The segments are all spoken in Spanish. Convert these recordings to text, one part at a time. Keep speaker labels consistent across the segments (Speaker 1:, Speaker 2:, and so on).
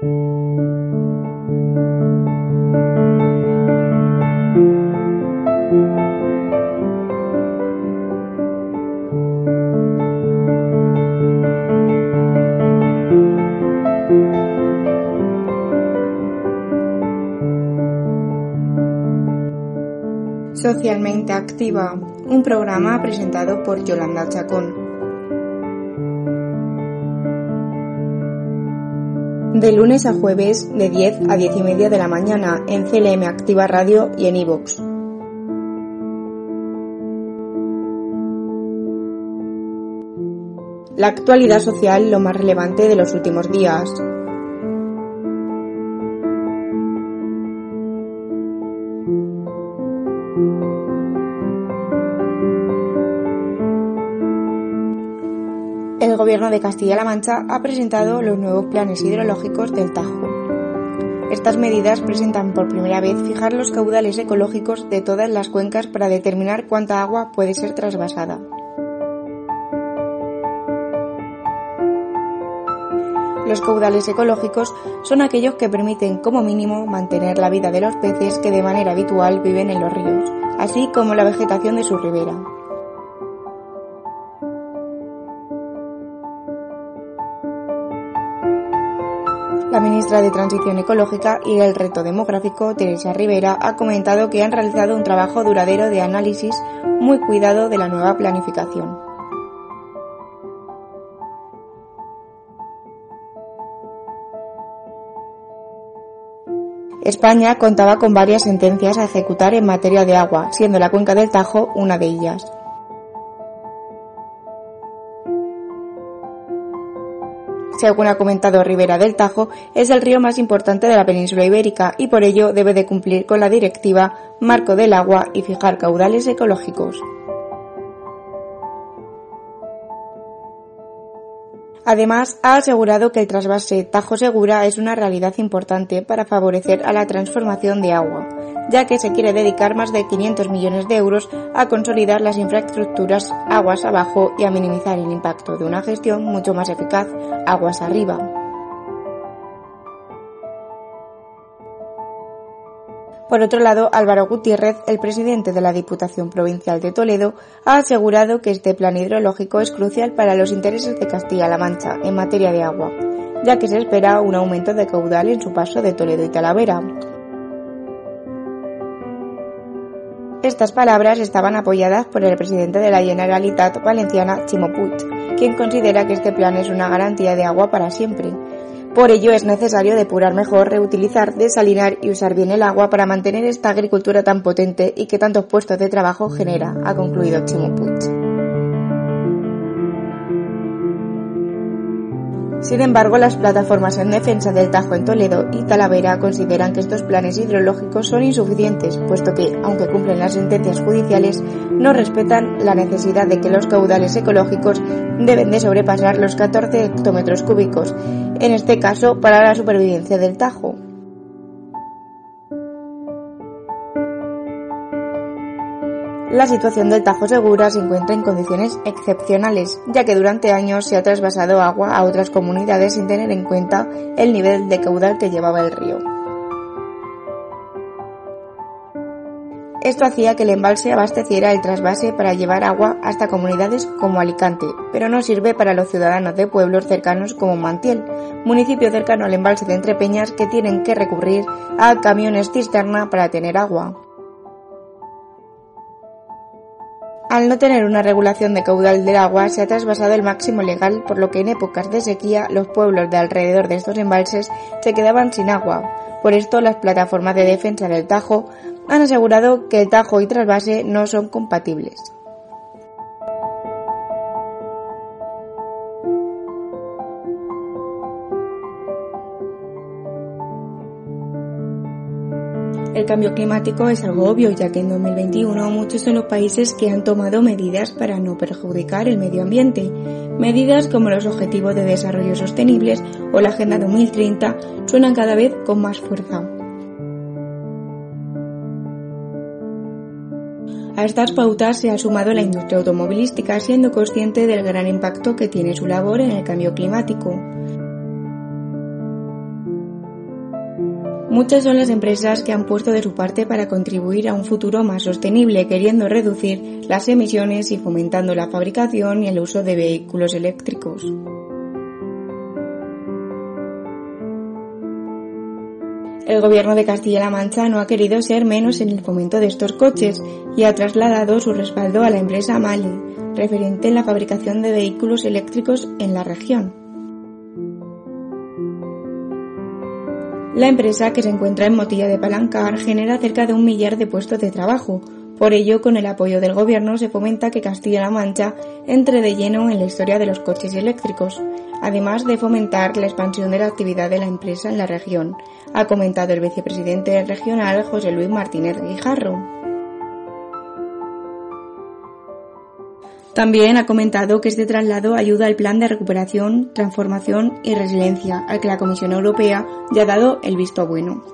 Speaker 1: Socialmente Activa, un programa presentado por Yolanda Chacón. De lunes a jueves, de 10 a 10 y media de la mañana, en CLM Activa Radio y en iVoox. La actualidad social, lo más relevante de los últimos días. El Gobierno de Castilla-La Mancha ha presentado los nuevos planes hidrológicos del Tajo. Estas medidas presentan por primera vez fijar los caudales ecológicos de todas las cuencas para determinar cuánta agua puede ser trasvasada. Los caudales ecológicos son aquellos que permiten como mínimo mantener la vida de los peces que de manera habitual viven en los ríos, así como la vegetación de su ribera. La ministra de Transición Ecológica y el Reto Demográfico, Teresa Rivera, ha comentado que han realizado un trabajo duradero de análisis muy cuidado de la nueva planificación. España contaba con varias sentencias a ejecutar en materia de agua, siendo la cuenca del Tajo una de ellas. Según ha comentado Rivera del Tajo, es el río más importante de la península ibérica y por ello debe de cumplir con la directiva Marco del Agua y fijar caudales ecológicos. Además, ha asegurado que el trasvase Tajo Segura es una realidad importante para favorecer a la transformación de agua, ya que se quiere dedicar más de 500 millones de euros a consolidar las infraestructuras aguas abajo y a minimizar el impacto de una gestión mucho más eficaz aguas arriba. Por otro lado, Álvaro Gutiérrez, el presidente de la Diputación Provincial de Toledo, ha asegurado que este plan hidrológico es crucial para los intereses de Castilla-La Mancha en materia de agua, ya que se espera un aumento de caudal en su paso de Toledo y Talavera. Estas palabras estaban apoyadas por el presidente de la Generalitat Valenciana, Chimo Puig, quien considera que este plan es una garantía de agua para siempre, por ello es necesario depurar mejor, reutilizar, desalinar y usar bien el agua para mantener esta agricultura tan potente y que tantos puestos de trabajo genera, ha concluido Chimo. Sin embargo, las plataformas en defensa del Tajo en Toledo y Talavera consideran que estos planes hidrológicos son insuficientes, puesto que, aunque cumplen las sentencias judiciales, no respetan la necesidad de que los caudales ecológicos deben de sobrepasar los 14 hectómetros cúbicos, en este caso para la supervivencia del Tajo. La situación del Tajo Segura se encuentra en condiciones excepcionales, ya que durante años se ha trasvasado agua a otras comunidades sin tener en cuenta el nivel de caudal que llevaba el río. Esto hacía que el embalse abasteciera el trasvase para llevar agua hasta comunidades como Alicante, pero no sirve para los ciudadanos de pueblos cercanos como Mantiel, municipio cercano al embalse de Entrepeñas que tienen que recurrir a camiones cisterna para tener agua. Al no tener una regulación de caudal del agua, se ha trasvasado el máximo legal, por lo que en épocas de sequía los pueblos de alrededor de estos embalses se quedaban sin agua. Por esto, las plataformas de defensa del Tajo han asegurado que el Tajo y trasvase no son compatibles. El cambio climático es algo obvio, ya que en 2021 muchos son los países que han tomado medidas para no perjudicar el medio ambiente. Medidas como los Objetivos de Desarrollo Sostenibles o la Agenda 2030 suenan cada vez con más fuerza. A estas pautas se ha sumado la industria automovilística, siendo consciente del gran impacto que tiene su labor en el cambio climático. Muchas son las empresas que han puesto de su parte para contribuir a un futuro más sostenible, queriendo reducir las emisiones y fomentando la fabricación y el uso de vehículos eléctricos. El gobierno de Castilla-La Mancha no ha querido ser menos en el fomento de estos coches y ha trasladado su respaldo a la empresa Mali, referente en la fabricación de vehículos eléctricos en la región. La empresa, que se encuentra en Motilla de Palancar, genera cerca de un millar de puestos de trabajo. Por ello, con el apoyo del Gobierno, se fomenta que Castilla-La Mancha entre de lleno en la historia de los coches eléctricos, además de fomentar la expansión de la actividad de la empresa en la región, ha comentado el vicepresidente regional José Luis Martínez Guijarro. También ha comentado que este traslado ayuda al plan de recuperación, transformación y resiliencia, al que la Comisión Europea ya ha dado el visto bueno.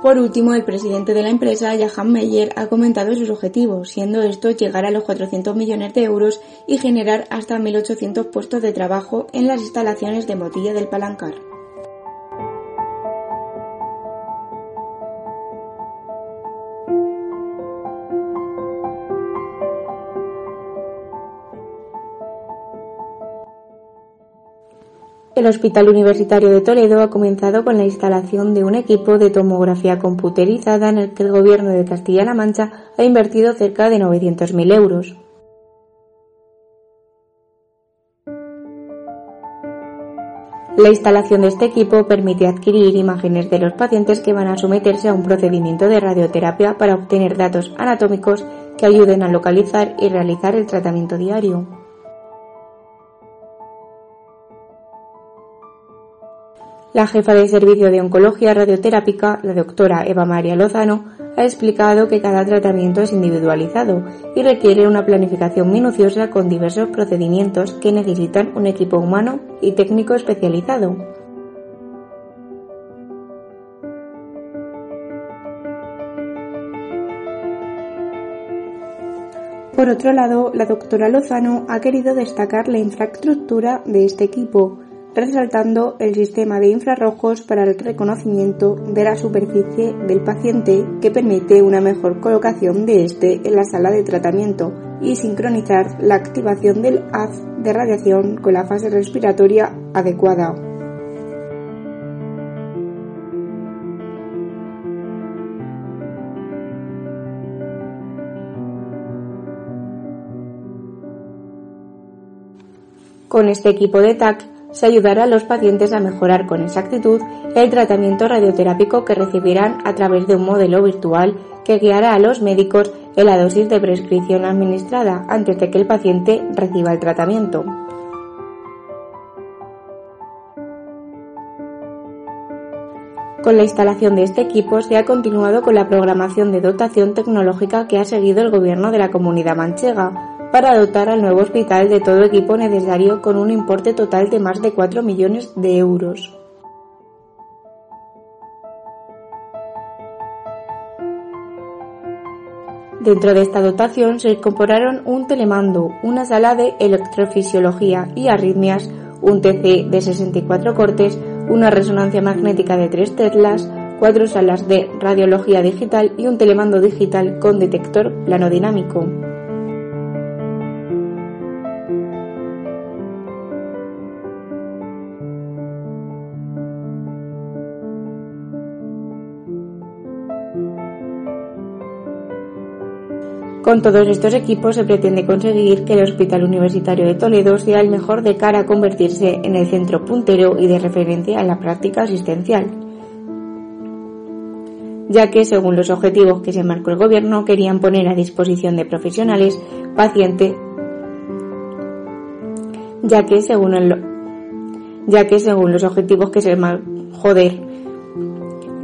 Speaker 1: Por último, el presidente de la empresa, Johan Meyer, ha comentado sus objetivos, siendo estos llegar a los 400 millones de euros y generar hasta 1.800 puestos de trabajo en las instalaciones de Motilla del Palancar. El Hospital Universitario de Toledo ha comenzado con la instalación de un equipo de tomografía computerizada en el que el Gobierno de Castilla-La Mancha ha invertido cerca de 900.000 euros. La instalación de este equipo permite adquirir imágenes de los pacientes que van a someterse a un procedimiento de radioterapia para obtener datos anatómicos que ayuden a localizar y realizar el tratamiento diario. La jefa de servicio de oncología radioterápica, la doctora Eva María Lozano, ha explicado que cada tratamiento es individualizado y requiere una planificación minuciosa con diversos procedimientos que necesitan un equipo humano y técnico especializado. Por otro lado, la doctora Lozano ha querido destacar la infraestructura de este equipo, resaltando el sistema de infrarrojos para el reconocimiento de la superficie del paciente que permite una mejor colocación de este en la sala de tratamiento y sincronizar la activación del haz de radiación con la fase respiratoria adecuada. Con este equipo de TAC se ayudará a los pacientes a mejorar con exactitud el tratamiento radioterápico que recibirán a través de un modelo virtual que guiará a los médicos en la dosis de prescripción administrada antes de que el paciente reciba el tratamiento. Con la instalación de este equipo se ha continuado con la programación de dotación tecnológica que ha seguido el Gobierno de la Comunidad Manchega, para dotar al nuevo hospital de todo equipo necesario con un importe total de más de 4 millones de euros. Dentro de esta dotación se incorporaron un telemando, una sala de electrofisiología y arritmias, un TC de 64 cortes, una resonancia magnética de 3 tetlas, cuatro salas de radiología digital y un telemando digital con detector planodinámico. Con todos estos equipos se pretende conseguir que el Hospital Universitario de Toledo sea el mejor de cara a convertirse en el centro puntero y de referencia en la práctica asistencial, ya que según los objetivos que se marcó el Gobierno querían poner a disposición de profesionales, pacientes, ya que según ya que según los objetivos que se joder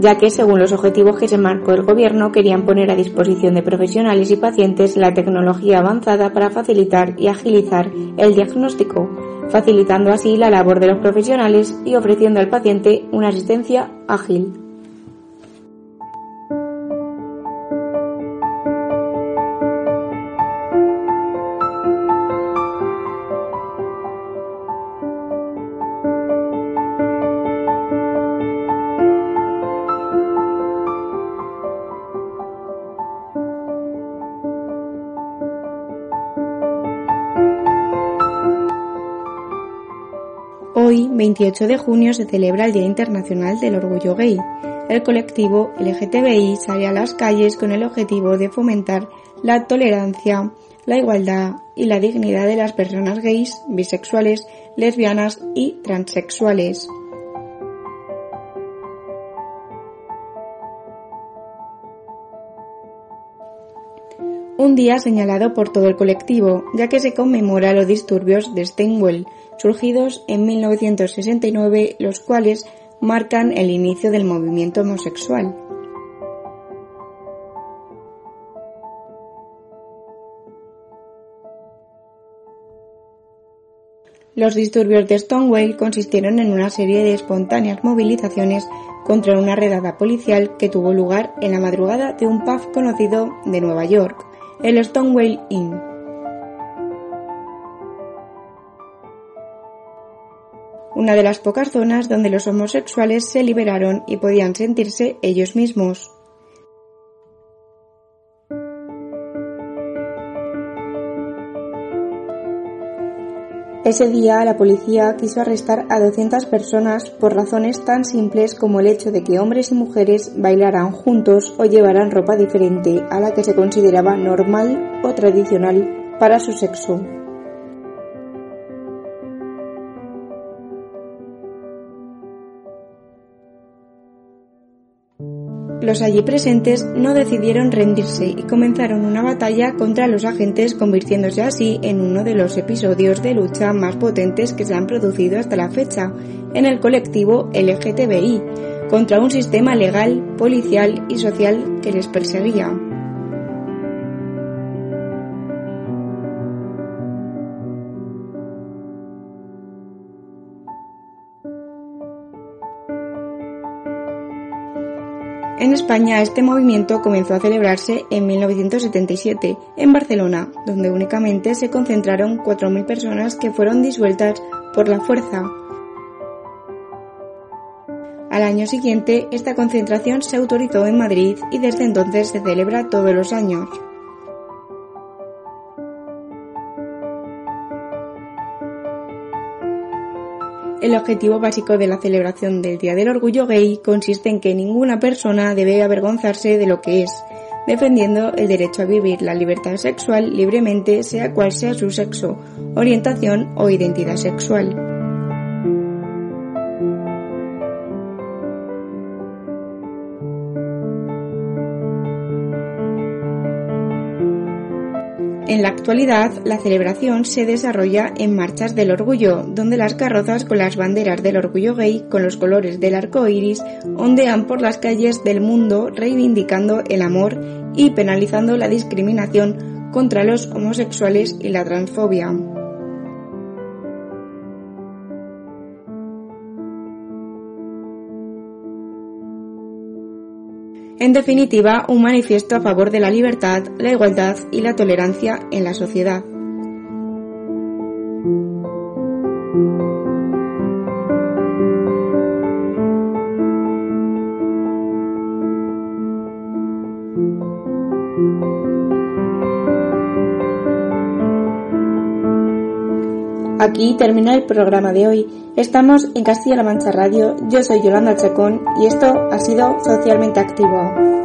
Speaker 1: ya que según los objetivos que se marcó el Gobierno querían poner a disposición de profesionales y pacientes la tecnología avanzada para facilitar y agilizar el diagnóstico, facilitando así la labor de los profesionales y ofreciendo al paciente una asistencia ágil. 28 de junio, se celebra el Día Internacional del Orgullo Gay. El colectivo LGTBI sale a las calles con el objetivo de fomentar la tolerancia, la igualdad y la dignidad de las personas gays, bisexuales, lesbianas y transexuales. Un día señalado por todo el colectivo, ya que se conmemora los disturbios de Stonewall, surgidos en 1969, los cuales marcan el inicio del movimiento homosexual. Los disturbios de Stonewall consistieron en una serie de espontáneas movilizaciones contra una redada policial que tuvo lugar en la madrugada de un pub conocido de Nueva York, el Stonewall Inn. Una de las pocas zonas donde los homosexuales se liberaron y podían sentirse ellos mismos. Ese día la policía quiso arrestar a 200 personas por razones tan simples como el hecho de que hombres y mujeres bailaran juntos o llevaran ropa diferente a la que se consideraba normal o tradicional para su sexo. Los allí presentes no decidieron rendirse y comenzaron una batalla contra los agentes convirtiéndose así en uno de los episodios de lucha más potentes que se han producido hasta la fecha en el colectivo LGTBI contra un sistema legal, policial y social que les perseguía. En España este movimiento comenzó a celebrarse en 1977 en Barcelona, donde únicamente se concentraron 4.000 personas que fueron disueltas por la fuerza. Al año siguiente, esta concentración se autorizó en Madrid y desde entonces se celebra todos los años. El objetivo básico de la celebración del Día del Orgullo Gay consiste en que ninguna persona debe avergonzarse de lo que es, defendiendo el derecho a vivir la libertad sexual libremente sea cual sea su sexo, orientación o identidad sexual. En la actualidad, la celebración se desarrolla en Marchas del Orgullo, donde las carrozas con las banderas del orgullo gay con los colores del arco iris ondean por las calles del mundo reivindicando el amor y penalizando la discriminación contra los homosexuales y la transfobia. En definitiva, un manifiesto a favor de la libertad, la igualdad y la tolerancia en la sociedad. Aquí termina el programa de hoy. Estamos en Castilla-La Mancha Radio. Yo soy Yolanda Chacón y esto ha sido Socialmente Activo.